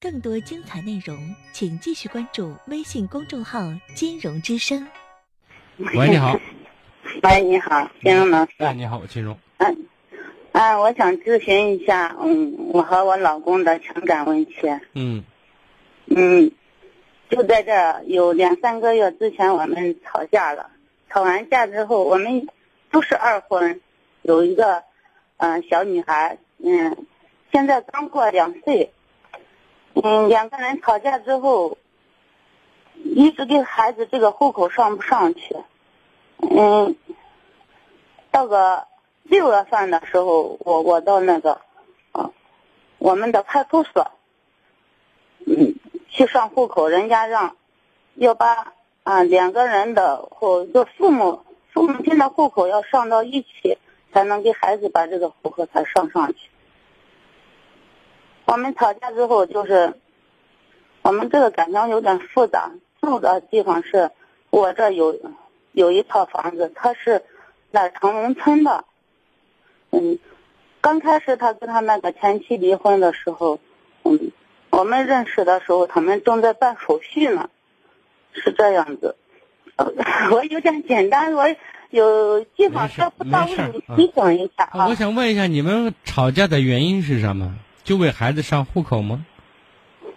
更多精彩内容，请继续关注微信公众号“金融之声”。喂，你好。喂，你好，金融老师。哎，你好，金融。嗯，啊，我想咨询一下，嗯，我和我老公的情感问题。嗯。嗯，就在这有两三个月之前，我们吵架了。吵完架之后，我们都是二婚，有一个嗯小女孩，嗯，现在刚过两岁。嗯，两个人吵架之后，一直给孩子这个户口上不上去。嗯，到个六月份的时候，我我到那个啊，我们的派出所，嗯，去上户口，人家让要把啊两个人的户，就父母父母亲的户口要上到一起，才能给孩子把这个户口才上上去。我们吵架之后，就是我们这个感情有点复杂。住的地方是我这有有一套房子，他是在城农村的。嗯，刚开始他跟他那个前妻离婚的时候，嗯，我们认识的时候，他们正在办手续呢，是这样子。我有点简单，我有地方说不到位，你提醒一下啊。我想问一下，你们吵架的原因是什么？就为孩子上户口吗？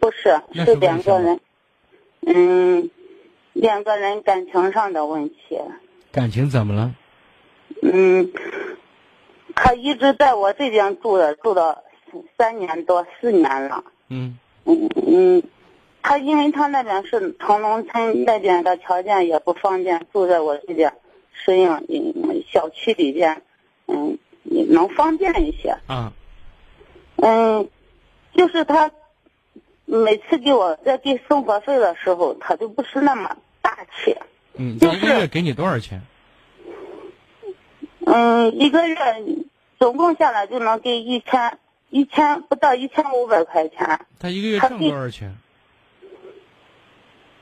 不是，是两个人，嗯，两个人感情上的问题。感情怎么了？嗯，他一直在我这边住的，住了三年多四年了。嗯。嗯嗯，他因为他那边是城农村，那边的条件也不方便，住在我这边适应嗯小区里边，嗯，能方便一些。啊。嗯，就是他每次给我在给生活费的时候，他就不是那么大气。嗯，就是一个月给你多少钱？嗯，一个月总共下来就能给一千一千不到一千五百块钱。他一个月挣多少钱？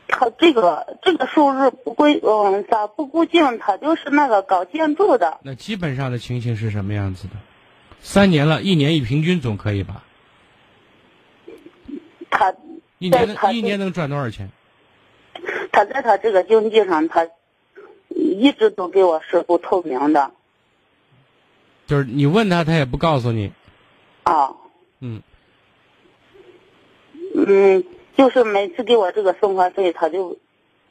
他这个这个收入不规嗯咋不固定？他就是那个搞建筑的。那基本上的情形是什么样子的？三年了，一年一平均总可以吧？他一年一年能赚多少钱？他在他这个经济上，他一直都给我是不透明的就是你问他，他也不告诉你。啊。嗯，嗯，就是每次给我这个生活费，他就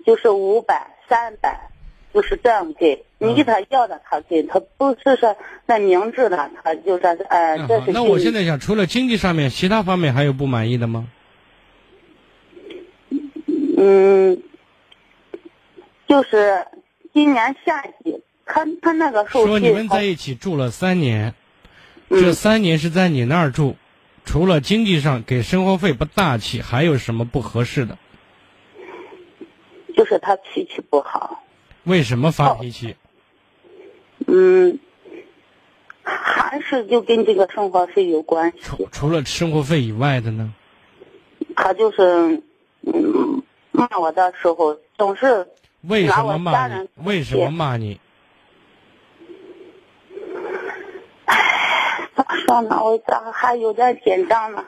就是五百、三百，就是这样给。你给他要的，他给他不是说那明智的，他就说是。那我现在想，除了经济上面，其他方面还有不满意的吗？嗯，就是今年夏季，他他那个说你们在一起住了三年，嗯这三年是在你那儿住，除了经济上给生活费不大气，还有什么不合适的？就是他脾气不好。为什么发脾气？嗯，还是就跟这个生活费有关系。除除了生活费以外的呢？他就是嗯骂我的时候总是为什么骂你？为什么骂你？咋说呢？我咋还有点紧张呢？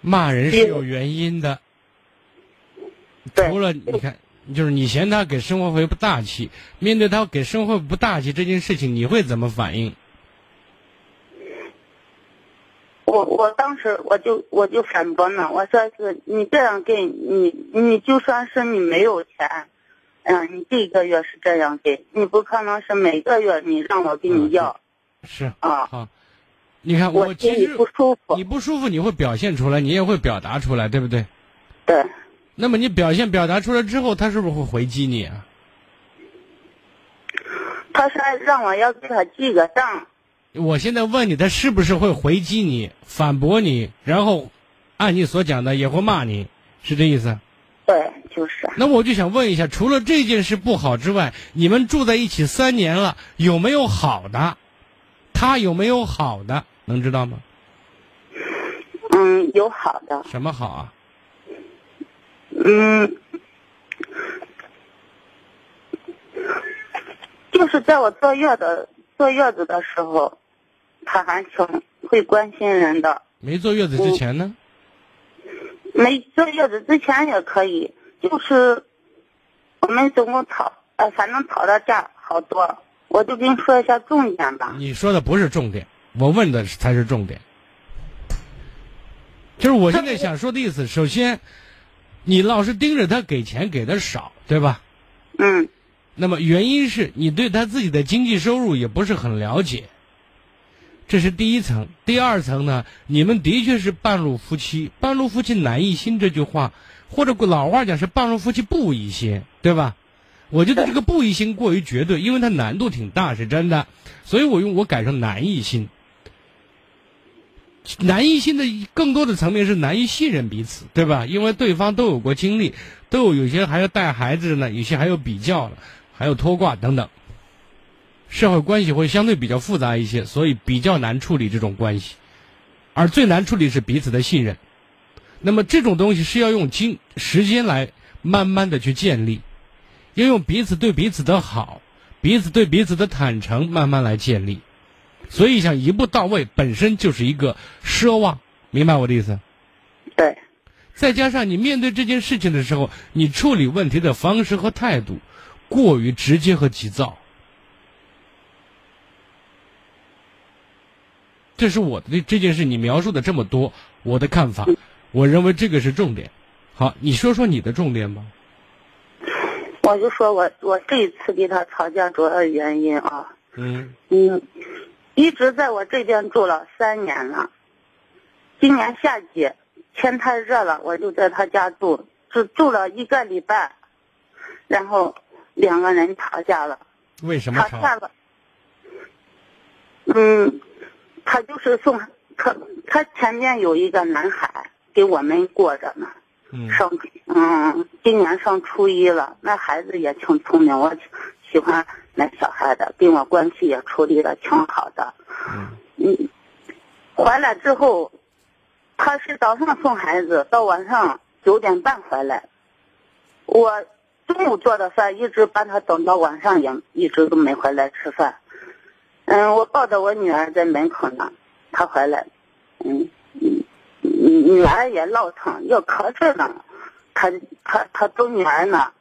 骂人是有原因的。除了你看，就是你嫌他给生活费不大气，面对他给生活费不大气这件事情，你会怎么反应？我我当时我就我就反驳呢，我说是你这样给你你就算是你没有钱，嗯，你这个月是这样给，你不可能是每个月你让我给你要是啊，好，你看我心里其实不舒服你。不舒服，你会表现出来，你也会表达出来，对不对？对，那么你表现表达出来之后，他是不是会回击你啊？他说让我要给他记个账，我现在问你，他是不是会回击你、反驳你，然后按你所讲的也会骂你，是这意思？对，就是那我就想问一下，除了这件事不好之外，你们住在一起三年了，有没有好的？他有没有好的？能知道吗？嗯，有好的，什么好啊？嗯，就是在我坐月子坐月子的时候，他还挺会关心人的。没坐月子之前呢？没坐月子之前也可以，就是我们总共吵，呃，反正吵的架好多。我就跟你说一下重点吧。你说的不是重点，我问的才是重点。就是我现在想说的意思，首先，你老是盯着他给钱给的少，对吧？嗯。那么原因是你对他自己的经济收入也不是很了解，这是第一层。第二层呢，你们的确是半路夫妻，半路夫妻难一心这句话，或者老话讲是半路夫妻不一心，对吧？我觉得这个不一心过于绝对，因为它难度挺大，是真的，所以我用我改成难一心。难以信的更多的层面是难以信任彼此，对吧？因为对方都有过经历，都有有些还要带孩子呢，有些还有比较了。还有拖挂等等，社会关系会相对比较复杂一些，所以比较难处理这种关系，而最难处理是彼此的信任。那么这种东西是要用经时间来慢慢的去建立，要用彼此对彼此的好，彼此对彼此的坦诚慢慢来建立。所以想一步到位本身就是一个奢望，明白我的意思？对。再加上你面对这件事情的时候，你处理问题的方式和态度。过于直接和急躁，这是我的这件事。你描述的这么多，我的看法，我认为这个是重点。好，你说说你的重点吧。我就说我我这一次跟他吵架主要原因啊，嗯嗯，一直在我这边住了三年了。今年夏季天太热了，我就在他家住，只住了一个礼拜，然后。两个人吵架了，为什么吵架了？嗯，他就是送他，他前面有一个男孩给我们过着呢。嗯。上嗯，今年上初一了，那孩子也挺聪明，我喜欢那小孩的，跟我关系也处理的挺好的。嗯。嗯，回来之后，他是早上送孩子，到晚上九点半回来，我。中午做的饭一直把他等到晚上也一直都没回来吃饭，嗯，我抱着我女儿在门口呢，他回来，嗯嗯，女儿也闹腾要咳嗽呢，他他他逗女儿呢，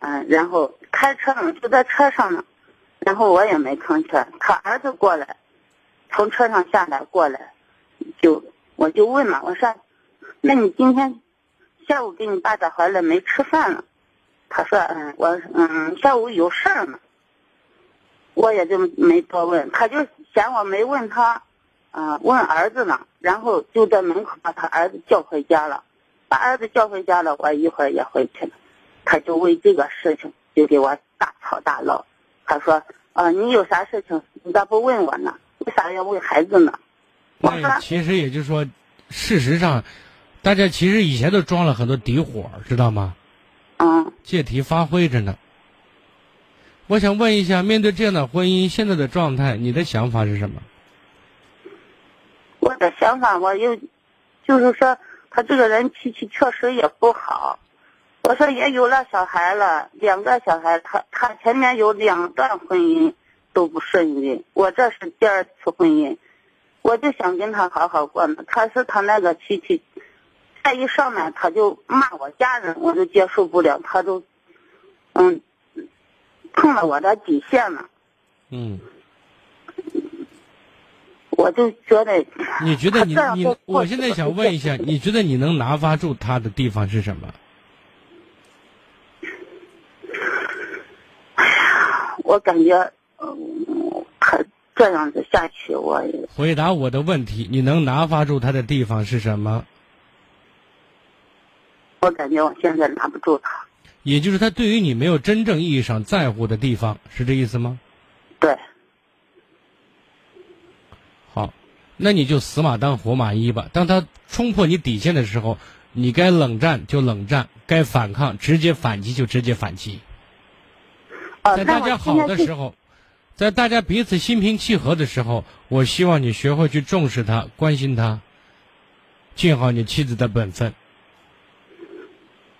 嗯，然后开车呢就在车上呢，然后我也没吭气，他儿子过来，从车上下来过来，就我就问嘛，我说，那你今天下午给你爸咋回来没吃饭呢？他说：“嗯，我嗯下午有事儿呢，我也就没多问。他就嫌我没问他，啊，问儿子呢。然后就在门口把他儿子叫回家了，把儿子叫回家了。我一会儿也回去了。他就为这个事情就给我大吵大闹。他说：啊，你有啥事情你咋不问我呢？为啥要问孩子呢？那其实也就是说，事实上，大家其实以前都装了很多底火，知道吗？”嗯，借题发挥着呢。我想问一下，面对这样的婚姻，现在的状态，你的想法是什么？我的想法，我又就是说，他这个人脾气确实也不好。我说也有了小孩了，两个小孩，他他前面有两段婚姻都不顺利，我这是第二次婚姻，我就想跟他好好过呢。可是他那个脾气。再一上来，他就骂我家人，我就接受不了。他都，嗯，碰了我的底线了。嗯。我就觉得。你觉得你你？我现在想问一下，你觉得你能拿发住他的地方是什么？哎呀，我感觉，嗯，他这样子下去，我也。回答我的问题，你能拿发住他的地方是什么？我感觉我现在拿不住他，也就是他对于你没有真正意义上在乎的地方，是这意思吗？对。好，那你就死马当活马医吧。当他冲破你底线的时候，你该冷战就冷战，该反抗直接反击就直接反击。在大家好的时候，在大家彼此心平气和的时候，我希望你学会去重视他、关心他，尽好你妻子的本分。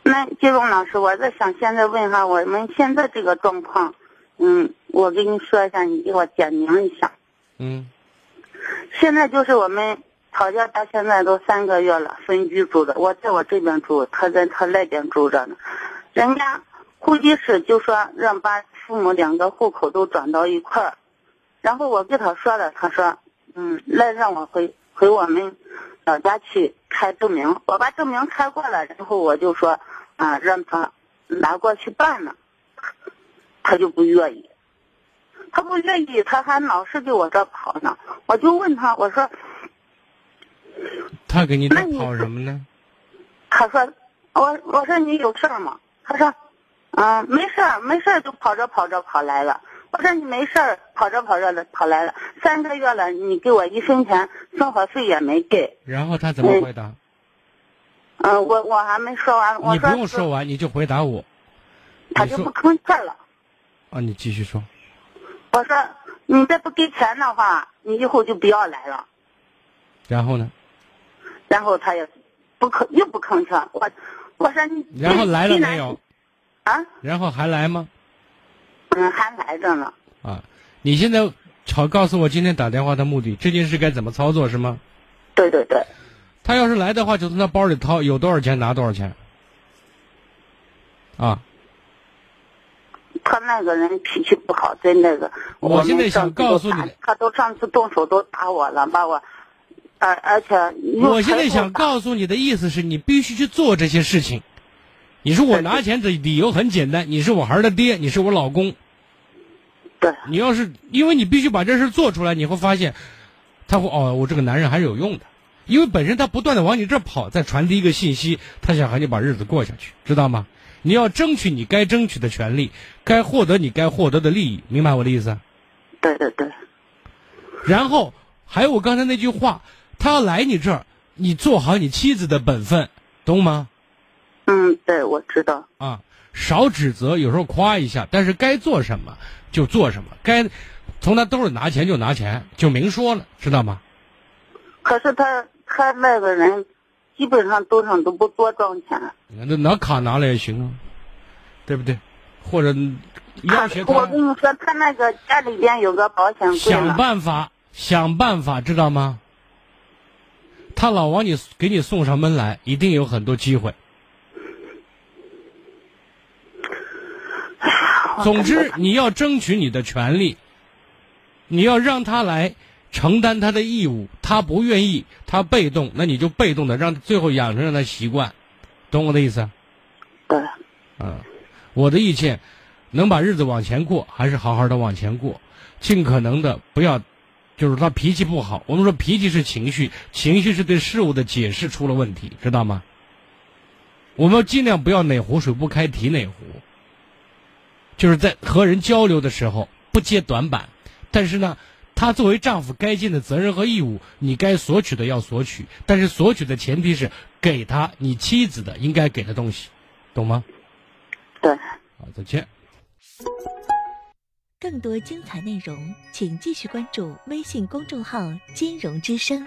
那金荣老师，我在想，现在问一下，我们现在这个状况，嗯，我跟你说一下，你给我点明一下。嗯。现在就是我们吵架到现在都三个月了，分居住着，我在我这边住，他在他那边住着呢。人家户籍室就说让把父母两个户口都转到一块儿，然后我给他说了，他说，嗯，来让我回回我们老家去开证明。我把证明开过了，然后我就说，啊，让他拿过去办了，他就不愿意。他不愿意，他还老是给我这跑呢。我就问他，我说，他给你跑什么呢？他说，我我说你有事儿吗？他说，嗯、没事儿，没事儿，就跑着跑着跑来了。我说你没事儿，跑着跑着的跑来了，三个月了，你给我一分钱生活费也没给。然后他怎么回答？嗯、我我还没说完，我你不用说完，你就回答我。他就不吭气儿了。啊，你继续说。我说你再不给钱的话，你以后就不要来了。然后呢？然后他也不吭，又不吭气儿。我我说你然后来了没有？啊？然后还来吗？嗯，还来着呢。啊，你现在好告诉我今天打电话的目的，这件事该怎么操作是吗？对对对，他要是来的话，就从他包里掏，有多少钱拿多少钱。啊，他那个人脾气不好，在那个。我现在想告诉你他都上次动手都打我了，把我，而而且又我现在想告诉你的意思是你必须去做这些事情。你说我拿 钱的理由很简单，你是我孩儿的爹，你是我老公。对你要是因为你必须把这事做出来，你会发现，他会哦，我这个男人还是有用的，因为本身他不断的往你这儿跑，在传递一个信息，他想和你把日子过下去，知道吗？你要争取你该争取的权利，该获得你该获得的利益，明白我的意思？对对对，然后还有我刚才那句话，他要来你这儿，你做好你妻子的本分，懂吗？嗯，对，我知道。啊，少指责，有时候夸一下，但是该做什么就做什么，该从他兜里拿钱就拿钱，就明说了，知道吗？可是他他那个人，基本上兜上都不多装钱。你看，那拿卡拿来也行啊，对不对？或者要挟我，跟你说，他那个家里边有个保险柜想。办法，想办法，知道吗？他老往你给你送上门来，一定有很多机会。总之，你要争取你的权利，你要让他来承担他的义务。他不愿意，他被动，那你就被动的让最后养成让他习惯，懂我的意思？对，嗯，我的意见，能把日子往前过，还是好好的往前过，尽可能的不要，就是他脾气不好。我们说脾气是情绪，情绪是对事物的解释出了问题，知道吗？我们尽量不要哪壶水不开提哪壶，就是在和人交流的时候不揭短板，但是呢，他作为丈夫该尽的责任和义务，你该索取的要索取，但是索取的前提是给他你妻子的应该给的东西，懂吗？对。好，再见。更多精彩内容，请继续关注微信公众号“金融之声”。